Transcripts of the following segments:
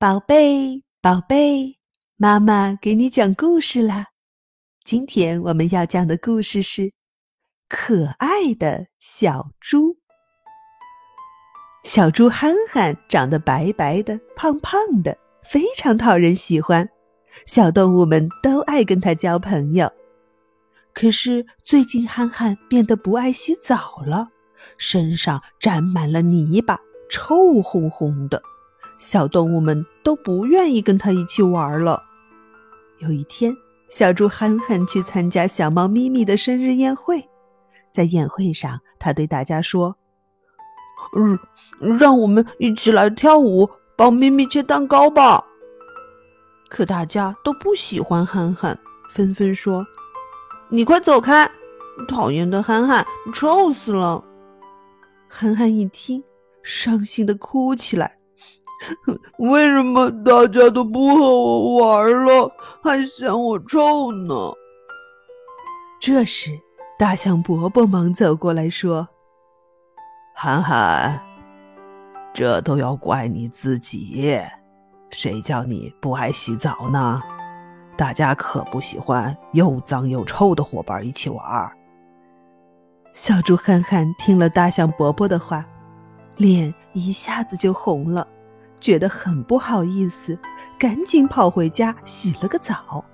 宝贝，宝贝，妈妈给你讲故事啦。今天我们要讲的故事是《可爱的小猪》。小猪憨憨长得白白的、胖胖的，非常讨人喜欢，小动物们都爱跟它交朋友。可是最近憨憨变得不爱洗澡了，身上沾满了泥巴，臭烘烘的。小动物们都不愿意跟他一起玩了。有一天，小猪憨憨去参加小猫咪咪的生日宴会，在宴会上，他对大家说：“嗯，让我们一起来跳舞，帮咪咪切蛋糕吧。”可大家都不喜欢憨憨，纷纷说：“你快走开！讨厌的憨憨，臭死了！”憨憨一听，伤心的哭起来。为什么大家都不和我玩了，还嫌我臭呢？这时，大象伯伯忙走过来说：“憨憨，这都要怪你自己，谁叫你不爱洗澡呢？大家可不喜欢又脏又臭的伙伴一起玩。”小猪憨憨听了大象伯伯的话，脸一下子就红了。觉得很不好意思，赶紧跑回家洗了个澡。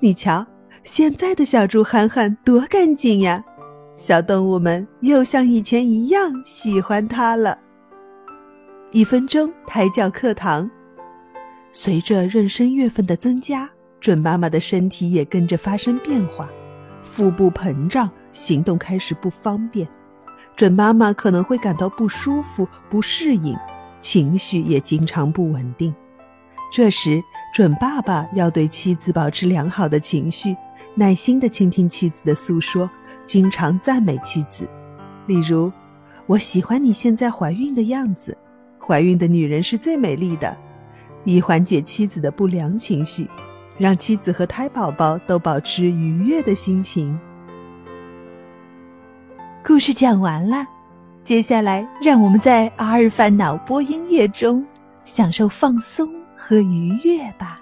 你瞧，现在的小猪憨憨多干净呀！小动物们又像以前一样喜欢它了。一分钟胎教课堂，随着妊娠月份的增加，准妈妈的身体也跟着发生变化，腹部膨胀，行动开始不方便。准妈妈可能会感到不舒服、不适应。情绪也经常不稳定，这时准爸爸要对妻子保持良好的情绪，耐心地倾听妻子的诉说，经常赞美妻子。例如，我喜欢你现在怀孕的样子，怀孕的女人是最美丽的，以缓解妻子的不良情绪，让妻子和胎宝宝都保持愉悦的心情。故事讲完了。接下来，让我们在阿尔法脑波音乐中享受放松和愉悦吧。